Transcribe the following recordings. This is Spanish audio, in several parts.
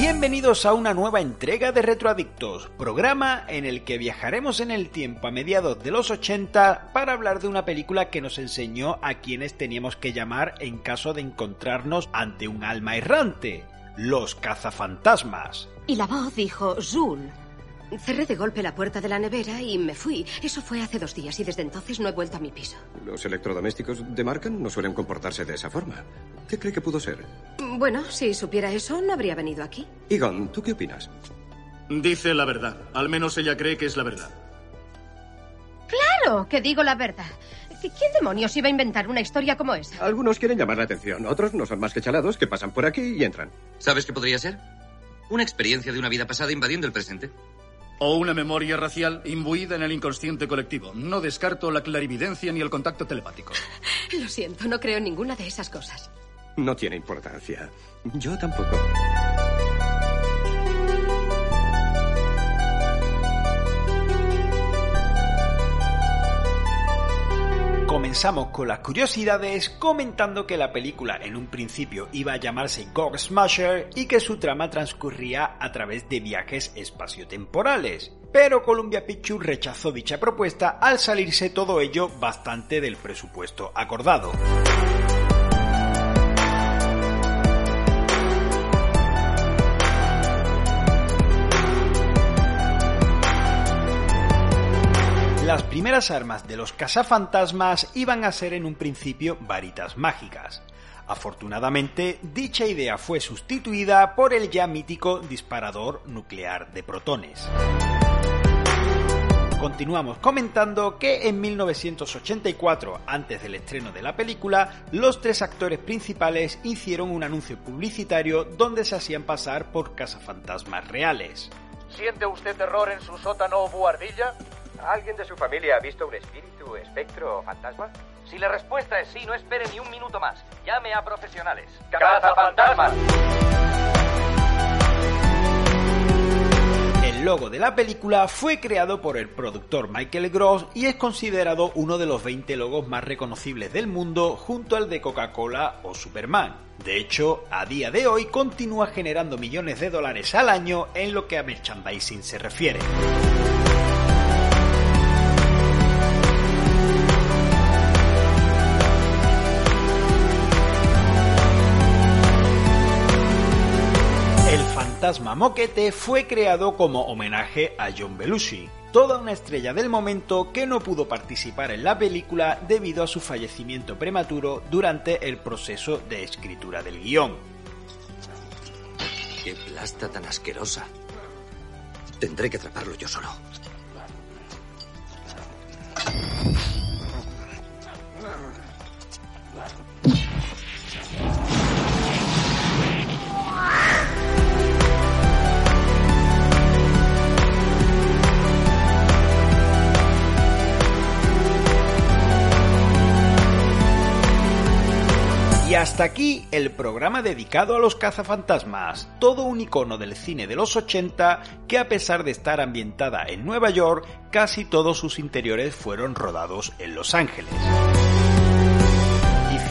Bienvenidos a una nueva entrega de Retroadictos, programa en el que viajaremos en el tiempo a mediados de los 80 para hablar de una película que nos enseñó a quienes teníamos que llamar en caso de encontrarnos ante un alma errante, los cazafantasmas. Y la voz dijo, Zul. Cerré de golpe la puerta de la nevera y me fui. Eso fue hace dos días y desde entonces no he vuelto a mi piso. Los electrodomésticos de marca no suelen comportarse de esa forma. ¿Qué cree que pudo ser? Bueno, si supiera eso, no habría venido aquí. Egon, ¿tú qué opinas? Dice la verdad. Al menos ella cree que es la verdad. Claro que digo la verdad. ¿Quién demonios iba a inventar una historia como esa? Algunos quieren llamar la atención, otros no son más que chalados que pasan por aquí y entran. ¿Sabes qué podría ser? Una experiencia de una vida pasada invadiendo el presente. O una memoria racial imbuida en el inconsciente colectivo. No descarto la clarividencia ni el contacto telepático. Lo siento, no creo en ninguna de esas cosas. No tiene importancia. Yo tampoco. Comenzamos con las curiosidades comentando que la película en un principio iba a llamarse Gog Smasher y que su trama transcurría a través de viajes espaciotemporales. Pero Columbia Pictures rechazó dicha propuesta al salirse todo ello bastante del presupuesto acordado. Primeras armas de los cazafantasmas iban a ser en un principio varitas mágicas. Afortunadamente, dicha idea fue sustituida por el ya mítico disparador nuclear de protones. Continuamos comentando que en 1984, antes del estreno de la película, los tres actores principales hicieron un anuncio publicitario donde se hacían pasar por cazafantasmas reales. ¿Siente usted terror en su sótano o buhardilla? ¿Alguien de su familia ha visto un espíritu, espectro o fantasma? Si la respuesta es sí, no espere ni un minuto más. Llame a profesionales. ¡Cazafantasmas! El logo de la película fue creado por el productor Michael Gross y es considerado uno de los 20 logos más reconocibles del mundo junto al de Coca-Cola o Superman. De hecho, a día de hoy continúa generando millones de dólares al año en lo que a merchandising se refiere. Moquete fue creado como homenaje a John Belushi, toda una estrella del momento que no pudo participar en la película debido a su fallecimiento prematuro durante el proceso de escritura del guion. ¡Qué plasta tan asquerosa! Tendré que atraparlo yo solo. Y hasta aquí el programa dedicado a los cazafantasmas, todo un icono del cine de los 80 que a pesar de estar ambientada en Nueva York, casi todos sus interiores fueron rodados en Los Ángeles.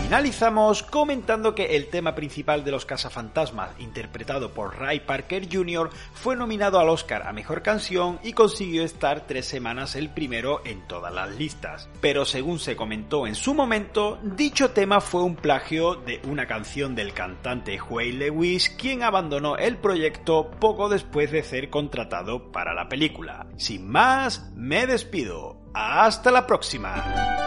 Finalizamos comentando que el tema principal de los cazafantasmas, interpretado por Ray Parker Jr., fue nominado al Oscar a Mejor Canción y consiguió estar tres semanas el primero en todas las listas. Pero según se comentó en su momento, dicho tema fue un plagio de una canción del cantante Huey Lewis, quien abandonó el proyecto poco después de ser contratado para la película. Sin más, me despido. Hasta la próxima.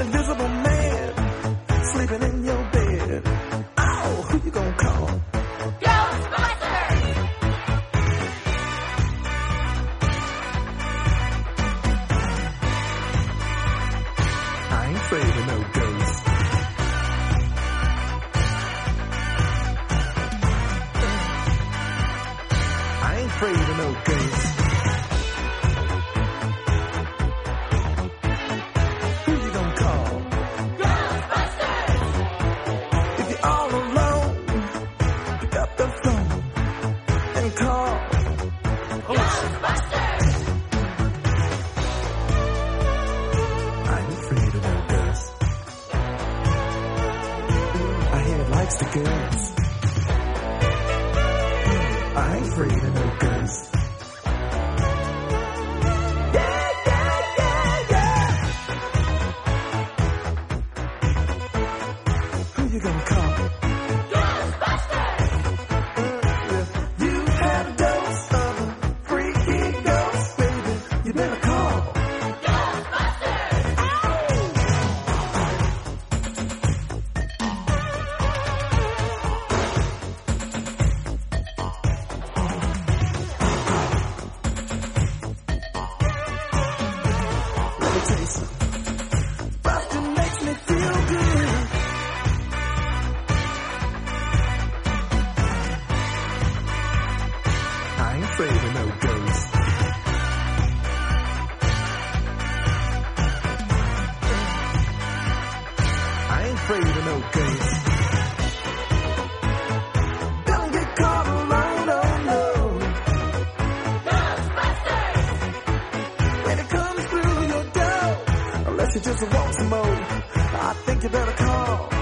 invisible man sleeping in your bed. Oh, who you gonna call? Ghostbusters! I ain't afraid of no ghosts. I ain't afraid of no ghosts. You just wants some more. I think you better call.